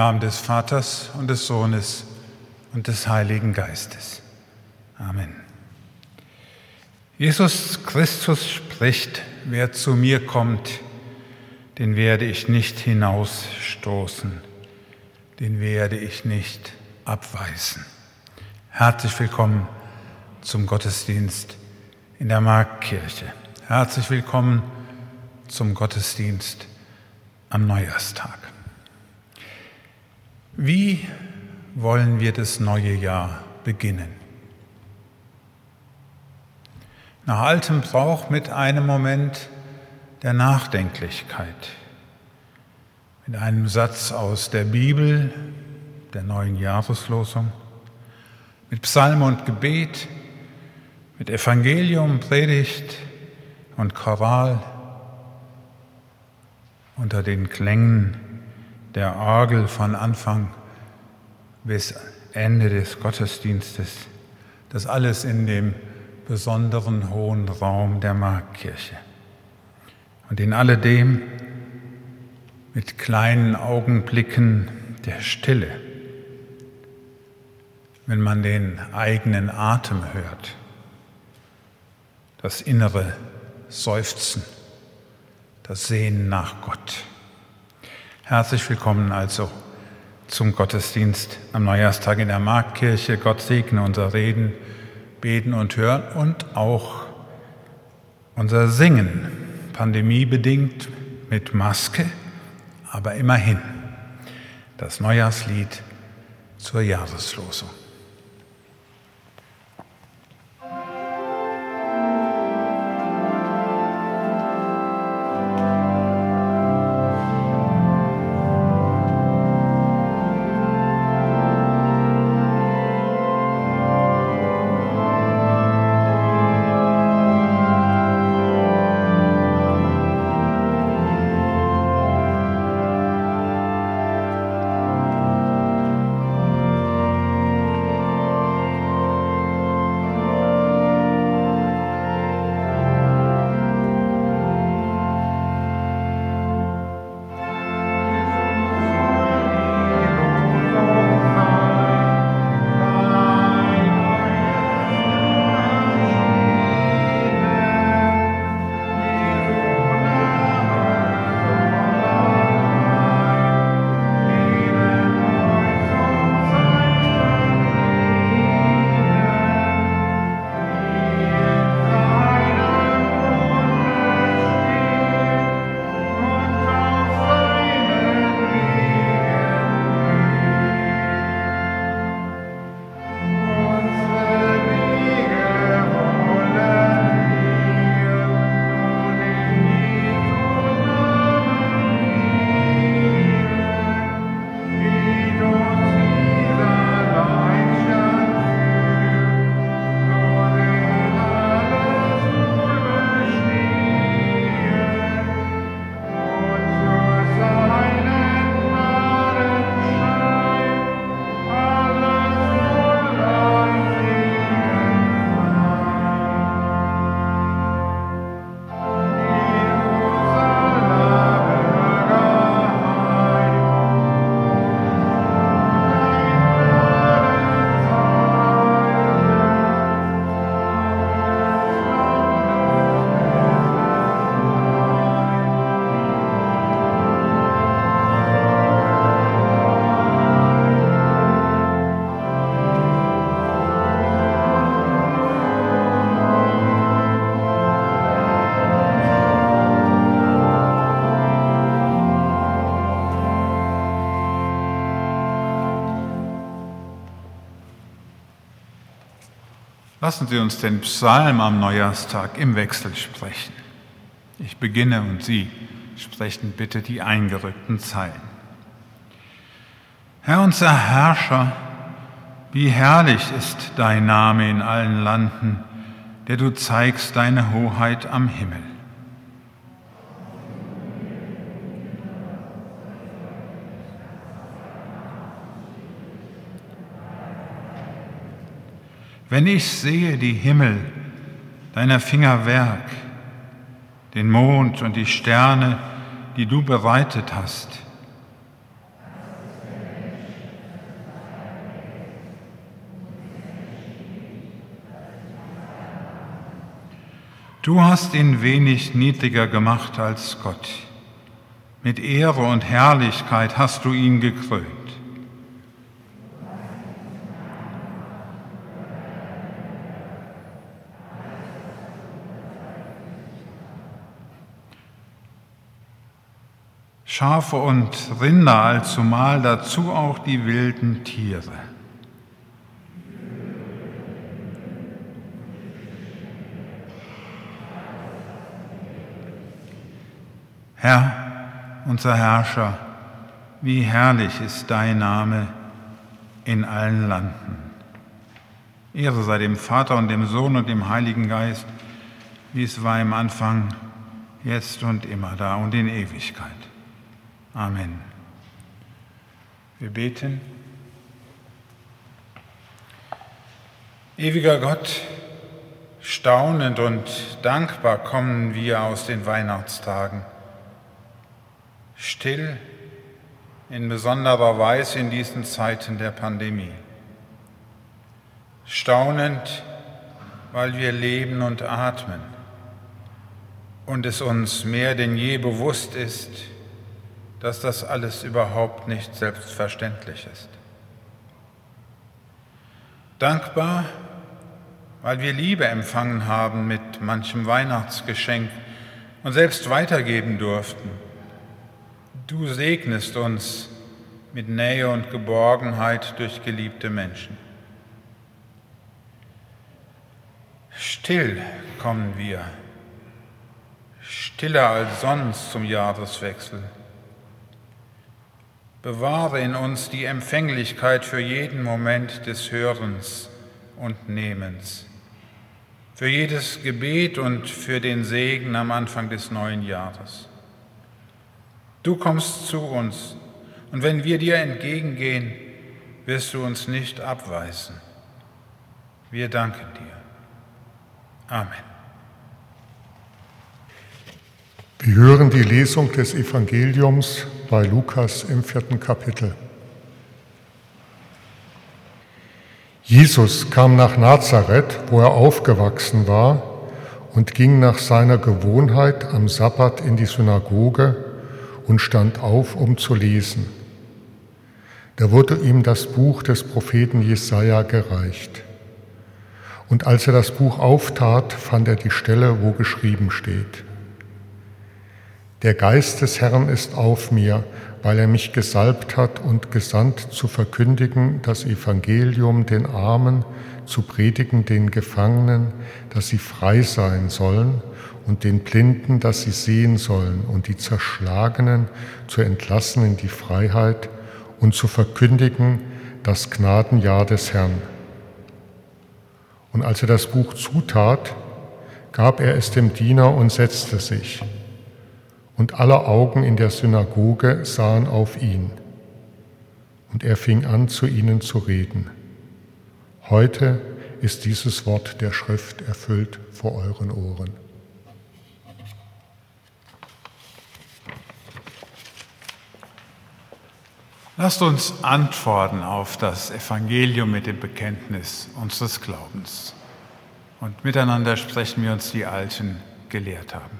Namen des Vaters und des Sohnes und des Heiligen Geistes. Amen. Jesus Christus spricht, wer zu mir kommt, den werde ich nicht hinausstoßen, den werde ich nicht abweisen. Herzlich willkommen zum Gottesdienst in der Marktkirche. Herzlich willkommen zum Gottesdienst am Neujahrstag. Wie wollen wir das neue Jahr beginnen? Nach altem Brauch mit einem Moment der Nachdenklichkeit, mit einem Satz aus der Bibel, der neuen Jahreslosung, mit Psalm und Gebet, mit Evangelium, Predigt und Choral unter den Klängen der Orgel von Anfang bis Ende des Gottesdienstes. Das alles in dem besonderen hohen Raum der Marktkirche. Und in alledem mit kleinen Augenblicken der Stille, wenn man den eigenen Atem hört, das innere Seufzen, das Sehen nach Gott. Herzlich willkommen also zum Gottesdienst am Neujahrstag in der Marktkirche. Gott segne unser Reden, Beten und Hören und auch unser Singen, pandemiebedingt mit Maske, aber immerhin das Neujahrslied zur Jahreslosung. Lassen Sie uns den Psalm am Neujahrstag im Wechsel sprechen. Ich beginne und Sie sprechen bitte die eingerückten Zeilen. Herr unser Herrscher, wie herrlich ist dein Name in allen Landen, der du zeigst deine Hoheit am Himmel. wenn ich sehe die Himmel, deiner Finger Werk, den Mond und die Sterne, die du bereitet hast. Du hast ihn wenig niedriger gemacht als Gott. Mit Ehre und Herrlichkeit hast du ihn gekrönt. Schafe und Rinder allzumal, dazu auch die wilden Tiere. Herr, unser Herrscher, wie herrlich ist dein Name in allen Landen. Ehre sei dem Vater und dem Sohn und dem Heiligen Geist, wie es war im Anfang, jetzt und immer da und in Ewigkeit. Amen. Wir beten. Ewiger Gott, staunend und dankbar kommen wir aus den Weihnachtstagen. Still in besonderer Weise in diesen Zeiten der Pandemie. Staunend, weil wir leben und atmen und es uns mehr denn je bewusst ist, dass das alles überhaupt nicht selbstverständlich ist. Dankbar, weil wir Liebe empfangen haben mit manchem Weihnachtsgeschenk und selbst weitergeben durften. Du segnest uns mit Nähe und Geborgenheit durch geliebte Menschen. Still kommen wir, stiller als sonst zum Jahreswechsel Bewahre in uns die Empfänglichkeit für jeden Moment des Hörens und Nehmens, für jedes Gebet und für den Segen am Anfang des neuen Jahres. Du kommst zu uns und wenn wir dir entgegengehen, wirst du uns nicht abweisen. Wir danken dir. Amen. Wir hören die Lesung des Evangeliums bei Lukas im vierten Kapitel. Jesus kam nach Nazareth, wo er aufgewachsen war, und ging nach seiner Gewohnheit am Sabbat in die Synagoge und stand auf, um zu lesen. Da wurde ihm das Buch des Propheten Jesaja gereicht. Und als er das Buch auftat, fand er die Stelle, wo geschrieben steht: der Geist des Herrn ist auf mir, weil er mich gesalbt hat und gesandt zu verkündigen das Evangelium den Armen, zu predigen den Gefangenen, dass sie frei sein sollen und den Blinden, dass sie sehen sollen und die Zerschlagenen zu entlassen in die Freiheit und zu verkündigen das Gnadenjahr des Herrn. Und als er das Buch zutat, gab er es dem Diener und setzte sich und alle Augen in der Synagoge sahen auf ihn. Und er fing an, zu ihnen zu reden. Heute ist dieses Wort der Schrift erfüllt vor euren Ohren. Lasst uns antworten auf das Evangelium mit dem Bekenntnis unseres Glaubens. Und miteinander sprechen wir uns die Alten gelehrt haben.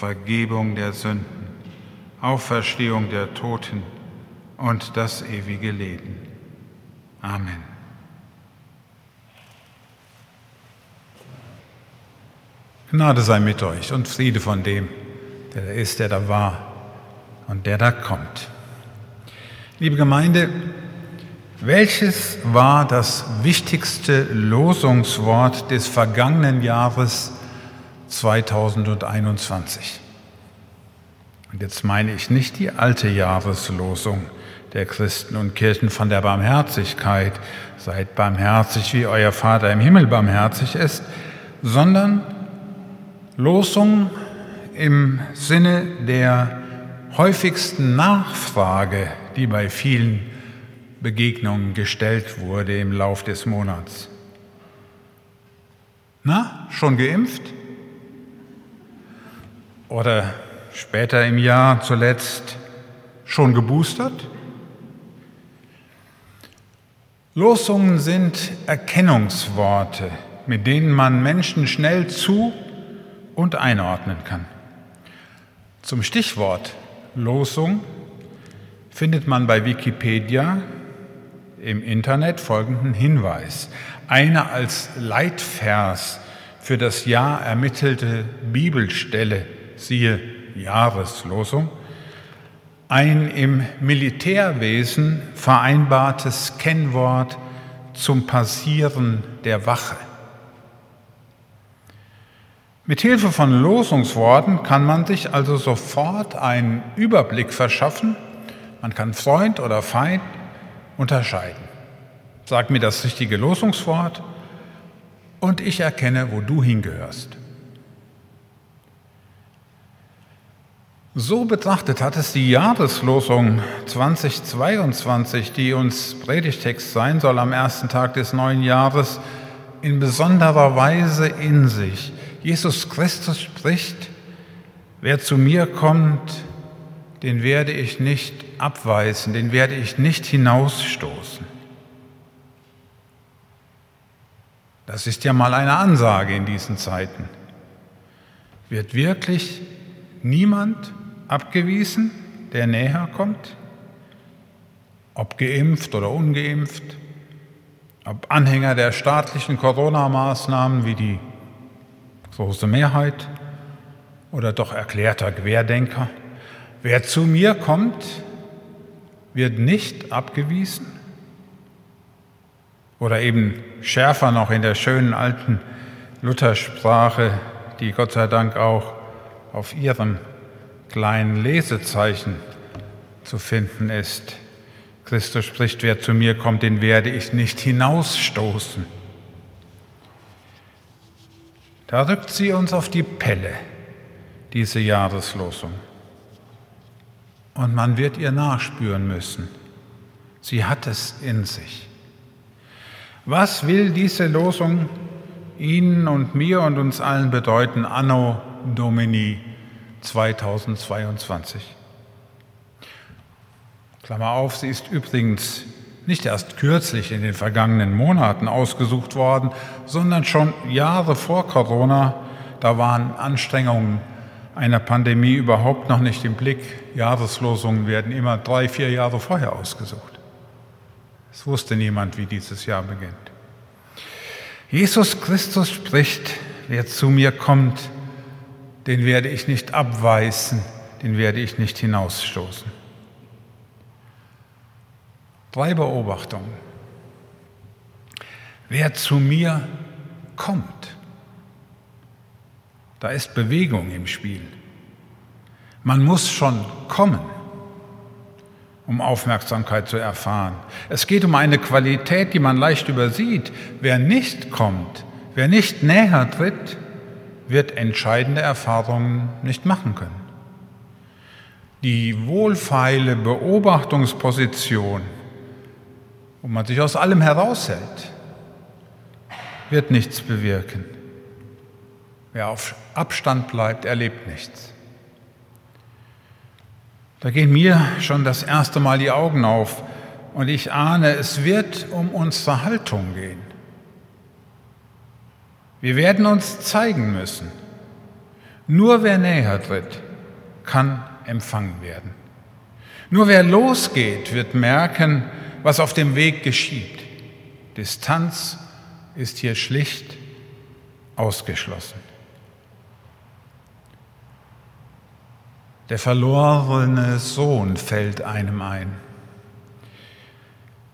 Vergebung der Sünden, Auferstehung der Toten und das ewige Leben. Amen. Gnade sei mit euch und Friede von dem, der da ist, der da war und der da kommt. Liebe Gemeinde, welches war das wichtigste Losungswort des vergangenen Jahres 2021? Und jetzt meine ich nicht die alte Jahreslosung der Christen und Kirchen von der Barmherzigkeit, seid barmherzig, wie euer Vater im Himmel barmherzig ist, sondern Losung im Sinne der häufigsten Nachfrage, die bei vielen Begegnungen gestellt wurde im Lauf des Monats. Na, schon geimpft? Oder später im Jahr zuletzt schon geboostert? Losungen sind Erkennungsworte, mit denen man Menschen schnell zu und einordnen kann. Zum Stichwort Losung findet man bei Wikipedia im Internet folgenden Hinweis. Eine als Leitvers für das Jahr ermittelte Bibelstelle, siehe Jahreslosung, ein im Militärwesen vereinbartes Kennwort zum Passieren der Wache. Mit Hilfe von Losungsworten kann man sich also sofort einen Überblick verschaffen. Man kann Freund oder Feind unterscheiden. Sag mir das richtige Losungswort und ich erkenne, wo du hingehörst. So betrachtet hat es die Jahreslosung 2022, die uns Predigtext sein soll am ersten Tag des neuen Jahres, in besonderer Weise in sich. Jesus Christus spricht, wer zu mir kommt, den werde ich nicht abweisen, den werde ich nicht hinausstoßen. Das ist ja mal eine Ansage in diesen Zeiten. Wird wirklich niemand abgewiesen, der näher kommt? Ob geimpft oder ungeimpft? Ob Anhänger der staatlichen Corona-Maßnahmen wie die große Mehrheit oder doch erklärter Querdenker. Wer zu mir kommt, wird nicht abgewiesen. Oder eben schärfer noch in der schönen alten Luthersprache, die Gott sei Dank auch auf ihrem kleinen Lesezeichen zu finden ist. Christus spricht, wer zu mir kommt, den werde ich nicht hinausstoßen. Da rückt sie uns auf die Pelle, diese Jahreslosung. Und man wird ihr nachspüren müssen. Sie hat es in sich. Was will diese Losung Ihnen und mir und uns allen bedeuten, Anno Domini 2022? Klammer auf, sie ist übrigens nicht erst kürzlich in den vergangenen Monaten ausgesucht worden, sondern schon Jahre vor Corona. Da waren Anstrengungen einer Pandemie überhaupt noch nicht im Blick. Jahreslosungen werden immer drei, vier Jahre vorher ausgesucht. Es wusste niemand, wie dieses Jahr beginnt. Jesus Christus spricht, wer zu mir kommt, den werde ich nicht abweisen, den werde ich nicht hinausstoßen. Drei Beobachtungen. Wer zu mir kommt, da ist Bewegung im Spiel. Man muss schon kommen, um Aufmerksamkeit zu erfahren. Es geht um eine Qualität, die man leicht übersieht. Wer nicht kommt, wer nicht näher tritt, wird entscheidende Erfahrungen nicht machen können. Die wohlfeile Beobachtungsposition wo man sich aus allem heraushält, wird nichts bewirken. Wer auf Abstand bleibt, erlebt nichts. Da gehen mir schon das erste Mal die Augen auf und ich ahne, es wird um unsere Haltung gehen. Wir werden uns zeigen müssen. Nur wer näher tritt, kann empfangen werden. Nur wer losgeht, wird merken, was auf dem Weg geschieht. Distanz ist hier schlicht ausgeschlossen. Der verlorene Sohn fällt einem ein.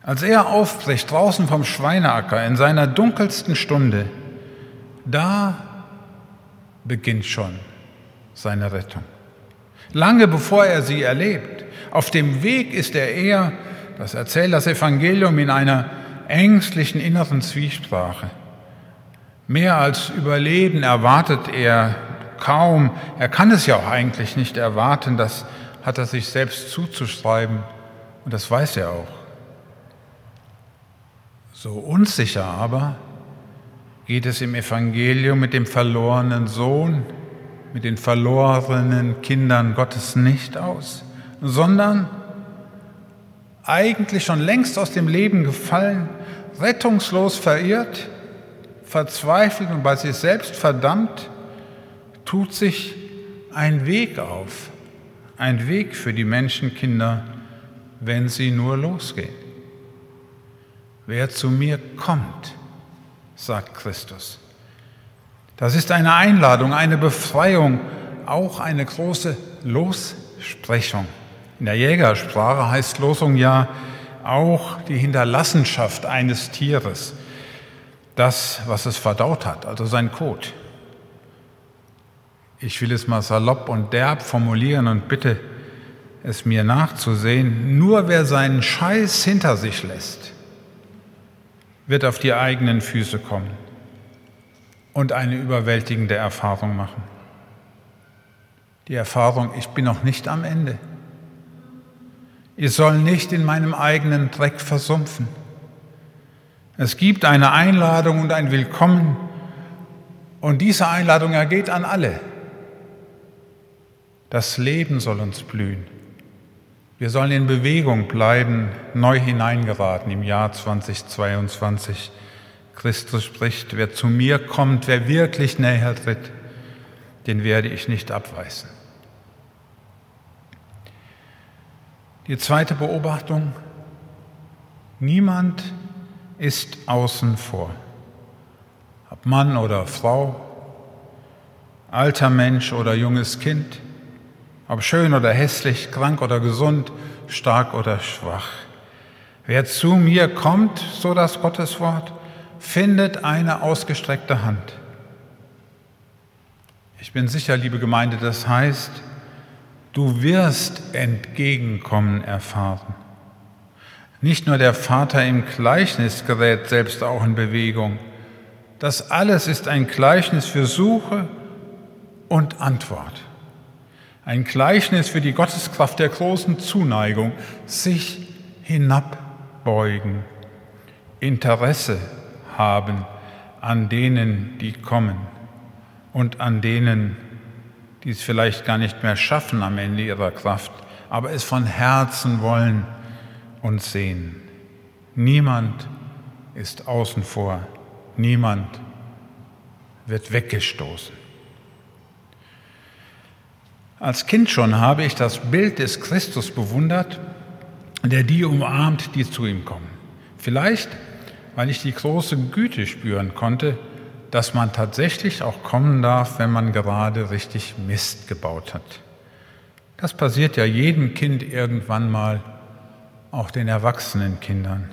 Als er aufbricht draußen vom Schweineacker in seiner dunkelsten Stunde, da beginnt schon seine Rettung. Lange bevor er sie erlebt. Auf dem Weg ist er eher, das erzählt das Evangelium, in einer ängstlichen inneren Zwiesprache. Mehr als Überleben erwartet er kaum. Er kann es ja auch eigentlich nicht erwarten. Das hat er sich selbst zuzuschreiben und das weiß er auch. So unsicher aber geht es im Evangelium mit dem verlorenen Sohn, mit den verlorenen Kindern Gottes nicht aus, sondern eigentlich schon längst aus dem Leben gefallen, rettungslos verirrt, verzweifelt und bei sich selbst verdammt, tut sich ein Weg auf, ein Weg für die Menschenkinder, wenn sie nur losgehen. Wer zu mir kommt, sagt Christus. Das ist eine Einladung, eine Befreiung, auch eine große Lossprechung. In der Jägersprache heißt Losung ja auch die Hinterlassenschaft eines Tieres, das, was es verdaut hat, also sein Kot. Ich will es mal salopp und derb formulieren und bitte es mir nachzusehen. Nur wer seinen Scheiß hinter sich lässt, wird auf die eigenen Füße kommen und eine überwältigende Erfahrung machen. Die Erfahrung, ich bin noch nicht am Ende. Ich soll nicht in meinem eigenen Dreck versumpfen. Es gibt eine Einladung und ein Willkommen und diese Einladung ergeht an alle. Das Leben soll uns blühen. Wir sollen in Bewegung bleiben, neu hineingeraten im Jahr 2022. Christus spricht, wer zu mir kommt, wer wirklich näher tritt, den werde ich nicht abweisen. Die zweite Beobachtung, niemand ist außen vor. Ob Mann oder Frau, alter Mensch oder junges Kind, ob schön oder hässlich, krank oder gesund, stark oder schwach. Wer zu mir kommt, so das Gottes Wort, findet eine ausgestreckte Hand. Ich bin sicher, liebe Gemeinde, das heißt, du wirst Entgegenkommen erfahren. Nicht nur der Vater im Gleichnis gerät selbst auch in Bewegung. Das alles ist ein Gleichnis für Suche und Antwort. Ein Gleichnis für die Gotteskraft der großen Zuneigung, sich hinabbeugen, Interesse haben an denen, die kommen und an denen, die es vielleicht gar nicht mehr schaffen am Ende ihrer Kraft, aber es von Herzen wollen und sehen. Niemand ist außen vor, niemand wird weggestoßen. Als Kind schon habe ich das Bild des Christus bewundert, der die umarmt, die zu ihm kommen. Vielleicht, weil ich die große Güte spüren konnte, dass man tatsächlich auch kommen darf, wenn man gerade richtig Mist gebaut hat. Das passiert ja jedem Kind irgendwann mal, auch den erwachsenen Kindern.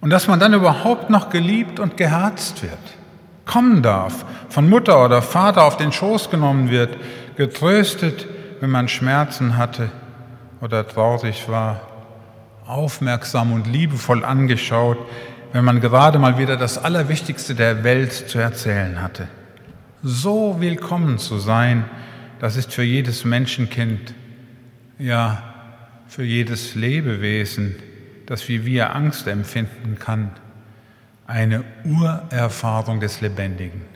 Und dass man dann überhaupt noch geliebt und geherzt wird, kommen darf, von Mutter oder Vater auf den Schoß genommen wird, getröstet, wenn man Schmerzen hatte oder traurig war, aufmerksam und liebevoll angeschaut, wenn man gerade mal wieder das Allerwichtigste der Welt zu erzählen hatte. So willkommen zu sein, das ist für jedes Menschenkind, ja, für jedes Lebewesen, das wie wir Angst empfinden kann, eine Urerfahrung des Lebendigen.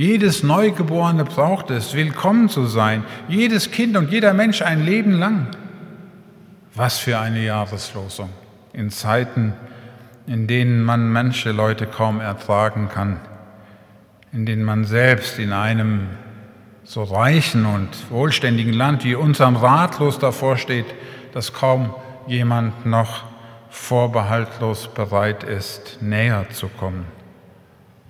Jedes Neugeborene braucht es, willkommen zu sein. Jedes Kind und jeder Mensch ein Leben lang. Was für eine Jahreslosung in Zeiten, in denen man manche Leute kaum ertragen kann, in denen man selbst in einem so reichen und wohlständigen Land wie unserem ratlos davor steht, dass kaum jemand noch vorbehaltlos bereit ist, näher zu kommen.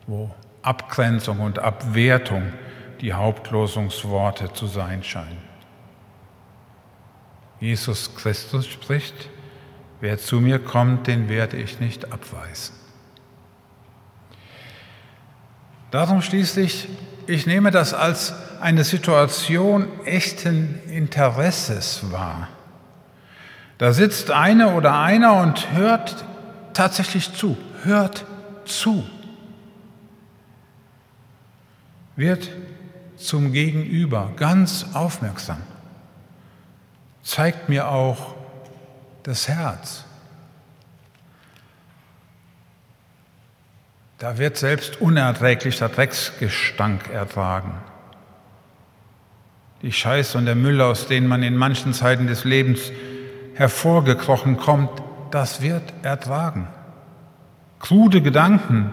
Wo Abgrenzung und Abwertung die Hauptlosungsworte zu sein scheinen. Jesus Christus spricht, wer zu mir kommt, den werde ich nicht abweisen. Darum schließlich, ich nehme das als eine Situation echten Interesses wahr. Da sitzt eine oder einer und hört tatsächlich zu, hört zu, wird zum Gegenüber ganz aufmerksam zeigt mir auch das Herz. Da wird selbst unerträglicher Drecksgestank ertragen. Die Scheiße und der Müll, aus denen man in manchen Zeiten des Lebens hervorgekrochen kommt, das wird ertragen. Krude Gedanken,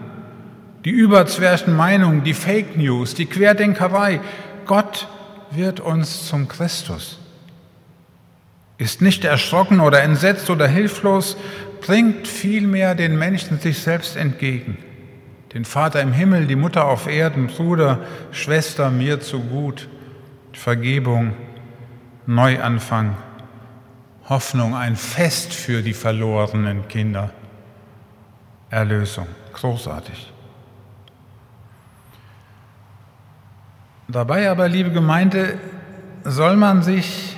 die überzwerchten Meinungen, die Fake News, die Querdenkerei. Gott wird uns zum Christus ist nicht erschrocken oder entsetzt oder hilflos, bringt vielmehr den Menschen sich selbst entgegen. Den Vater im Himmel, die Mutter auf Erden, Bruder, Schwester, mir zu gut, Vergebung, Neuanfang, Hoffnung, ein Fest für die verlorenen Kinder, Erlösung, großartig. Dabei aber, liebe Gemeinde, soll man sich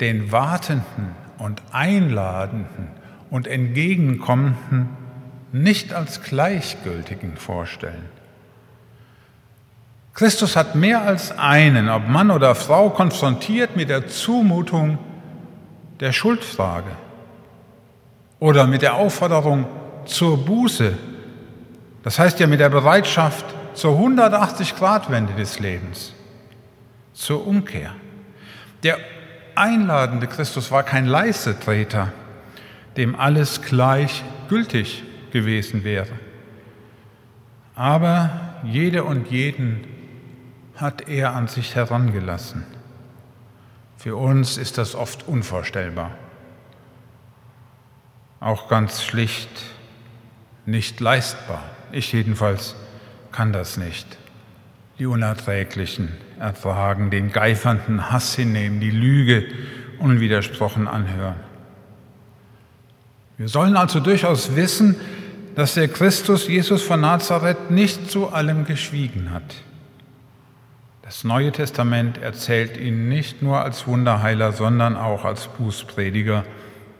den Wartenden und Einladenden und Entgegenkommenden nicht als Gleichgültigen vorstellen. Christus hat mehr als einen, ob Mann oder Frau, konfrontiert mit der Zumutung der Schuldfrage oder mit der Aufforderung zur Buße. Das heißt ja mit der Bereitschaft zur 180-Grad-Wende des Lebens, zur Umkehr. Der einladende Christus war kein Leisetreter, dem alles gleichgültig gewesen wäre. Aber jede und jeden hat er an sich herangelassen. Für uns ist das oft unvorstellbar. Auch ganz schlicht nicht leistbar. Ich jedenfalls kann das nicht. Die Unerträglichen ertragen, den geifernden Hass hinnehmen, die Lüge unwidersprochen anhören. Wir sollen also durchaus wissen, dass der Christus Jesus von Nazareth nicht zu allem geschwiegen hat. Das Neue Testament erzählt ihn nicht nur als Wunderheiler, sondern auch als Bußprediger,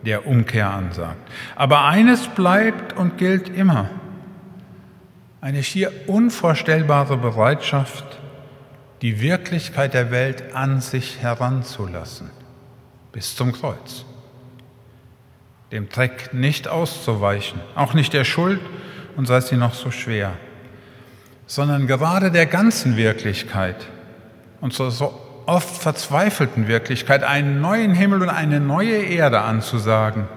der Umkehr ansagt. Aber eines bleibt und gilt immer. Eine schier unvorstellbare Bereitschaft, die Wirklichkeit der Welt an sich heranzulassen, bis zum Kreuz. Dem Dreck nicht auszuweichen, auch nicht der Schuld, und sei sie noch so schwer, sondern gerade der ganzen Wirklichkeit, unserer so oft verzweifelten Wirklichkeit, einen neuen Himmel und eine neue Erde anzusagen,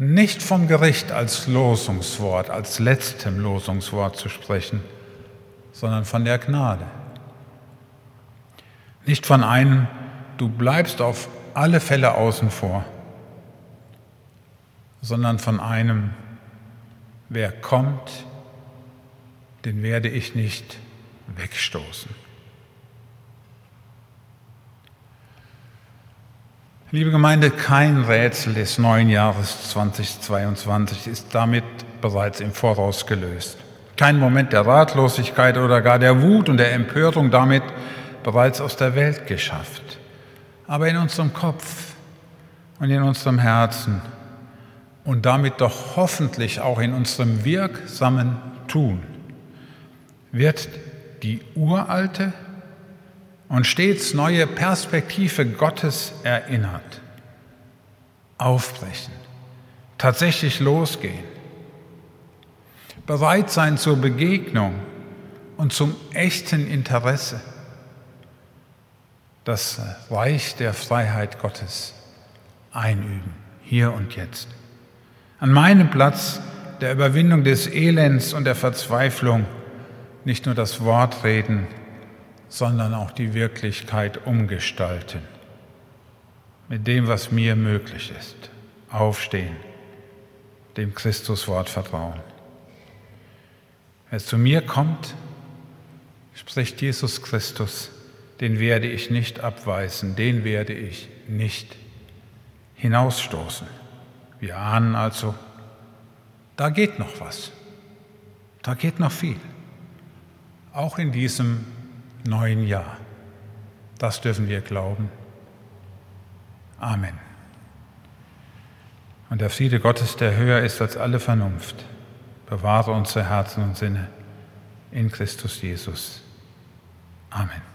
nicht vom Gericht als Losungswort, als letztem Losungswort zu sprechen, sondern von der Gnade. Nicht von einem, du bleibst auf alle Fälle außen vor, sondern von einem, wer kommt, den werde ich nicht wegstoßen. Liebe Gemeinde, kein Rätsel des neuen Jahres 2022 ist damit bereits im Voraus gelöst. Kein Moment der Ratlosigkeit oder gar der Wut und der Empörung damit bereits aus der Welt geschafft. Aber in unserem Kopf und in unserem Herzen und damit doch hoffentlich auch in unserem wirksamen Tun wird die uralte und stets neue Perspektive Gottes erinnert. Aufbrechen, tatsächlich losgehen, bereit sein zur Begegnung und zum echten Interesse das Reich der Freiheit Gottes einüben, hier und jetzt. An meinem Platz der Überwindung des Elends und der Verzweiflung nicht nur das Wort reden, sondern auch die Wirklichkeit umgestalten. Mit dem, was mir möglich ist. Aufstehen, dem Christuswort vertrauen. Wer zu mir kommt, spricht Jesus Christus, den werde ich nicht abweisen, den werde ich nicht hinausstoßen. Wir ahnen also, da geht noch was, da geht noch viel, auch in diesem neuen Jahr. Das dürfen wir glauben. Amen. Und der Friede Gottes, der höher ist als alle Vernunft, bewahre unsere Herzen und Sinne in Christus Jesus. Amen.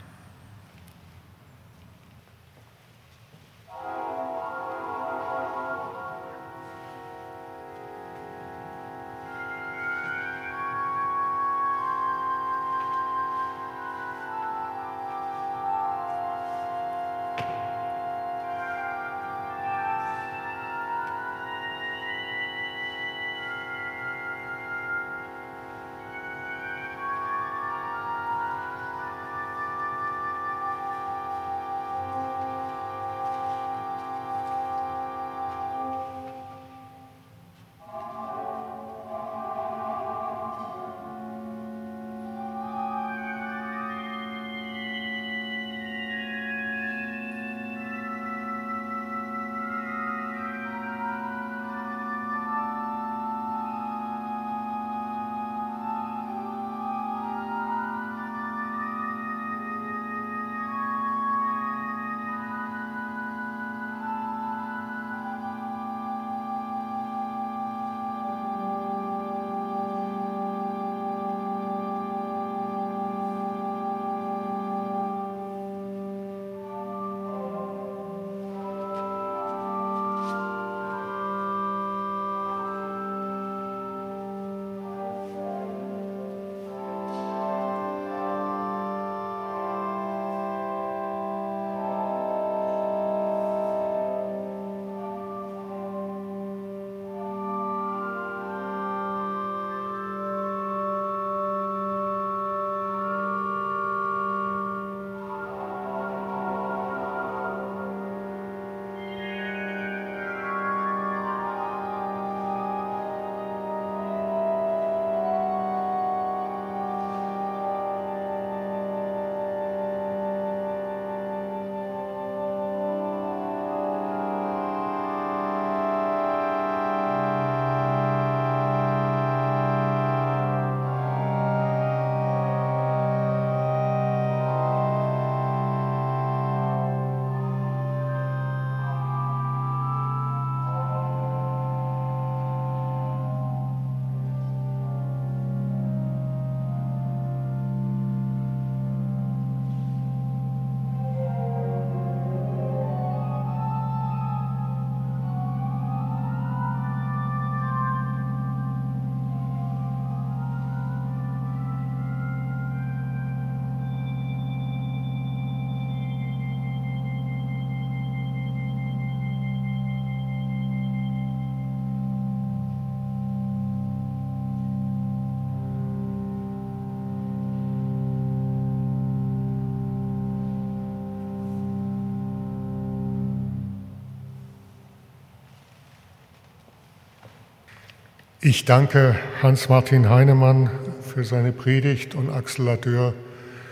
Ich danke Hans-Martin Heinemann für seine Predigt und Axel Ladeur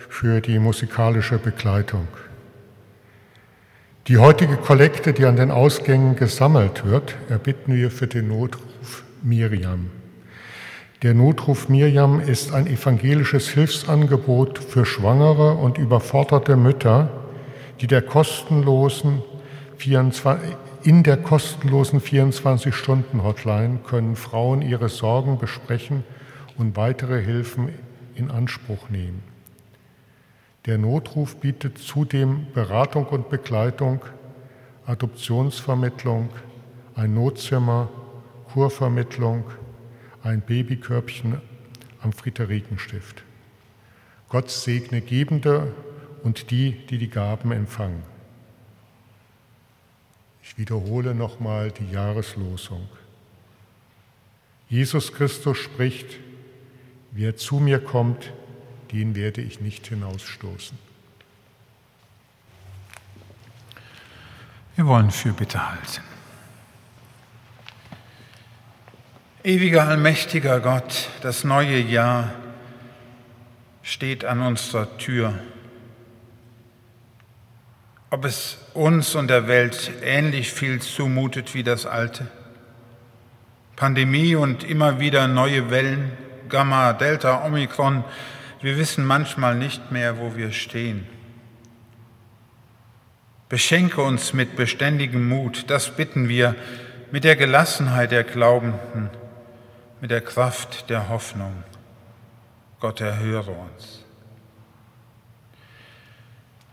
für die musikalische Begleitung. Die heutige Kollekte, die an den Ausgängen gesammelt wird, erbitten wir für den Notruf Miriam. Der Notruf Miriam ist ein evangelisches Hilfsangebot für schwangere und überforderte Mütter, die der kostenlosen 24, in der kostenlosen 24-Stunden-Hotline können Frauen ihre Sorgen besprechen und weitere Hilfen in Anspruch nehmen. Der Notruf bietet zudem Beratung und Begleitung, Adoptionsvermittlung, ein Notzimmer, Kurvermittlung, ein Babykörbchen am Friederikenstift. Gott segne Gebende und die, die die Gaben empfangen. Ich wiederhole nochmal die Jahreslosung. Jesus Christus spricht, wer zu mir kommt, den werde ich nicht hinausstoßen. Wir wollen für Bitte halten. Ewiger, allmächtiger Gott, das neue Jahr steht an unserer Tür. Ob es uns und der Welt ähnlich viel zumutet wie das alte? Pandemie und immer wieder neue Wellen, Gamma, Delta, Omikron, wir wissen manchmal nicht mehr, wo wir stehen. Beschenke uns mit beständigem Mut, das bitten wir, mit der Gelassenheit der Glaubenden, mit der Kraft der Hoffnung. Gott erhöre uns.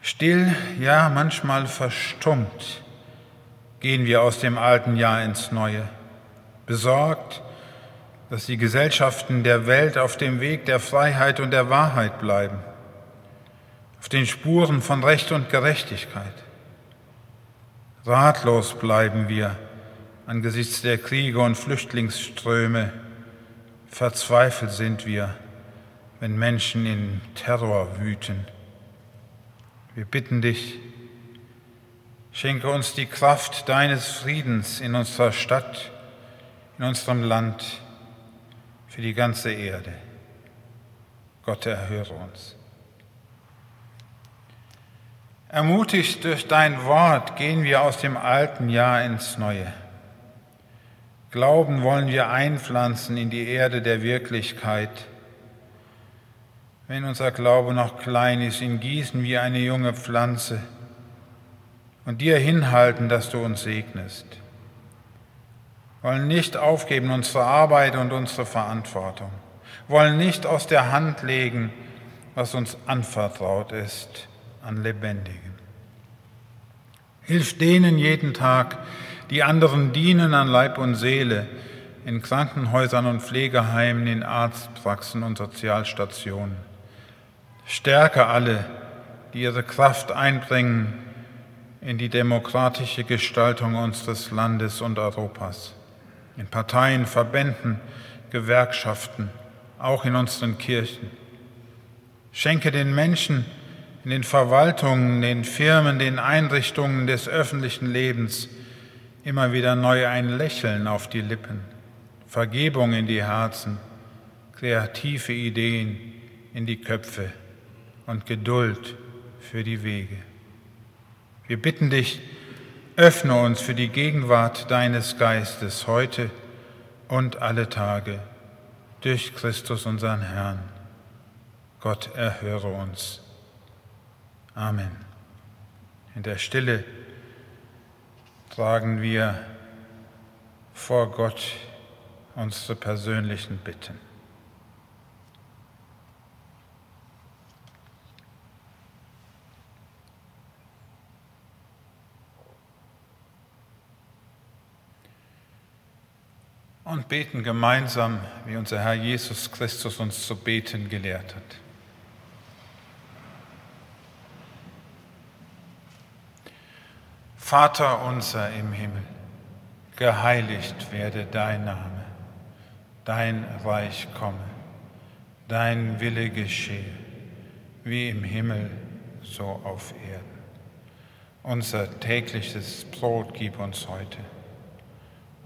Still, ja manchmal verstummt, gehen wir aus dem alten Jahr ins neue, besorgt, dass die Gesellschaften der Welt auf dem Weg der Freiheit und der Wahrheit bleiben, auf den Spuren von Recht und Gerechtigkeit. Ratlos bleiben wir angesichts der Kriege und Flüchtlingsströme. Verzweifelt sind wir, wenn Menschen in Terror wüten. Wir bitten dich, schenke uns die Kraft deines Friedens in unserer Stadt, in unserem Land, für die ganze Erde. Gott erhöre uns. Ermutigt durch dein Wort gehen wir aus dem alten Jahr ins neue. Glauben wollen wir einpflanzen in die Erde der Wirklichkeit. Wenn unser Glaube noch klein ist, ihn gießen wie eine junge Pflanze und dir hinhalten, dass du uns segnest. Wollen nicht aufgeben unsere Arbeit und unsere Verantwortung. Wollen nicht aus der Hand legen, was uns anvertraut ist an Lebendigen. Hilf denen jeden Tag, die anderen dienen an Leib und Seele, in Krankenhäusern und Pflegeheimen, in Arztpraxen und Sozialstationen. Stärke alle, die ihre Kraft einbringen in die demokratische Gestaltung unseres Landes und Europas, in Parteien, Verbänden, Gewerkschaften, auch in unseren Kirchen. Schenke den Menschen, in den Verwaltungen, den Firmen, den Einrichtungen des öffentlichen Lebens immer wieder neu ein Lächeln auf die Lippen, Vergebung in die Herzen, kreative Ideen in die Köpfe und Geduld für die Wege. Wir bitten dich, öffne uns für die Gegenwart deines Geistes heute und alle Tage durch Christus unseren Herrn. Gott erhöre uns. Amen. In der Stille tragen wir vor Gott unsere persönlichen Bitten. Und beten gemeinsam, wie unser Herr Jesus Christus uns zu beten gelehrt hat. Vater unser im Himmel, geheiligt werde dein Name, dein Reich komme, dein Wille geschehe, wie im Himmel, so auf Erden. Unser tägliches Brot gib uns heute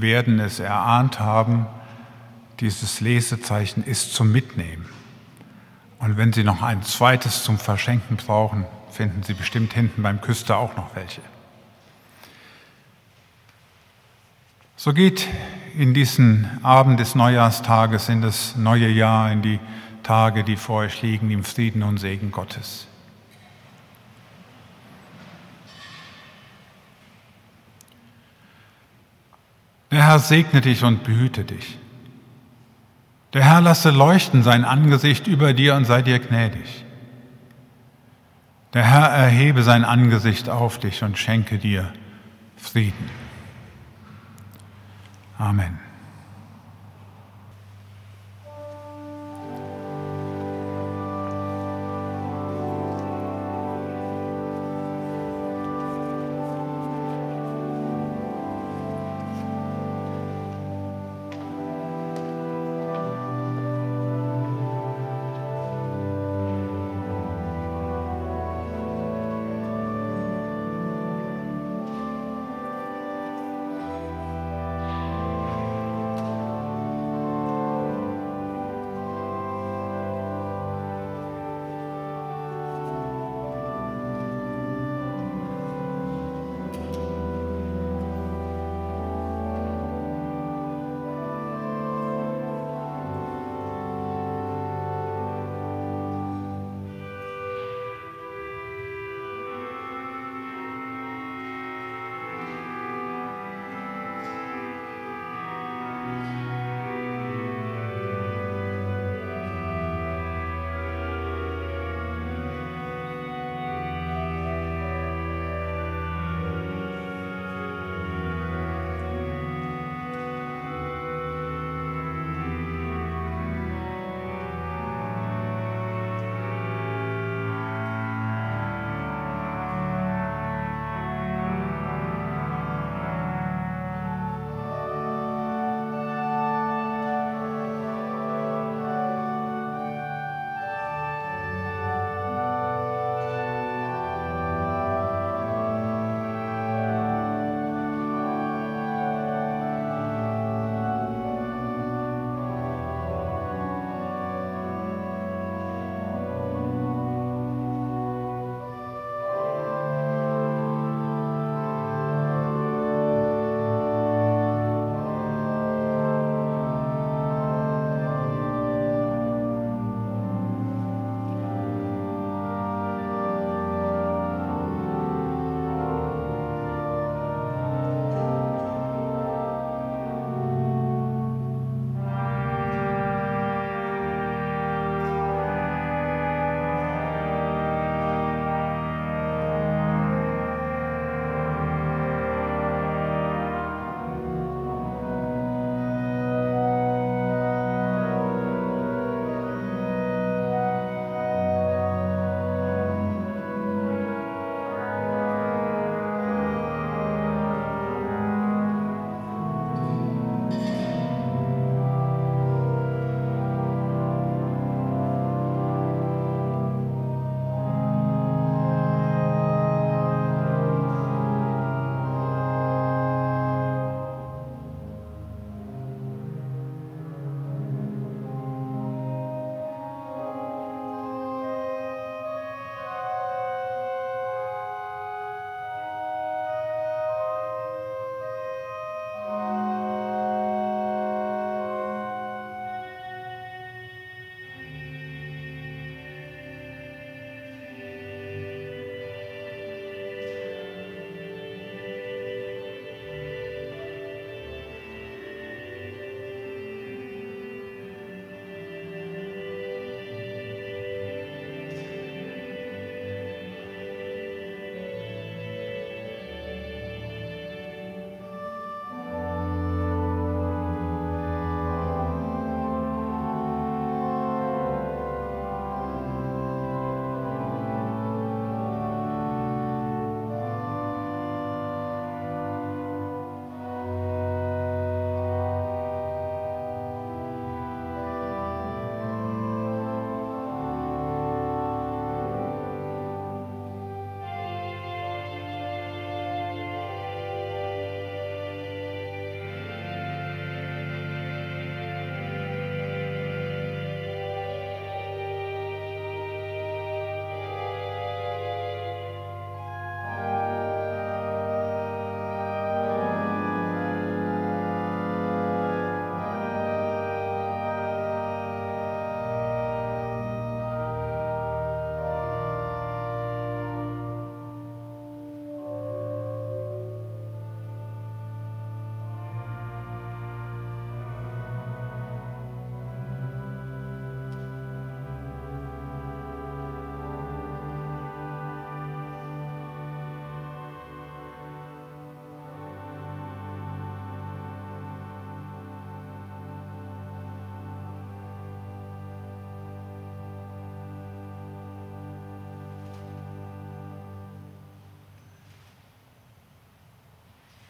Werden es erahnt haben, dieses Lesezeichen ist zum Mitnehmen. Und wenn Sie noch ein zweites zum Verschenken brauchen, finden Sie bestimmt hinten beim Küster auch noch welche. So geht in diesen Abend des Neujahrstages in das neue Jahr, in die Tage, die vor euch liegen, im Frieden und Segen Gottes. Der Herr segne dich und behüte dich. Der Herr lasse leuchten sein Angesicht über dir und sei dir gnädig. Der Herr erhebe sein Angesicht auf dich und schenke dir Frieden. Amen.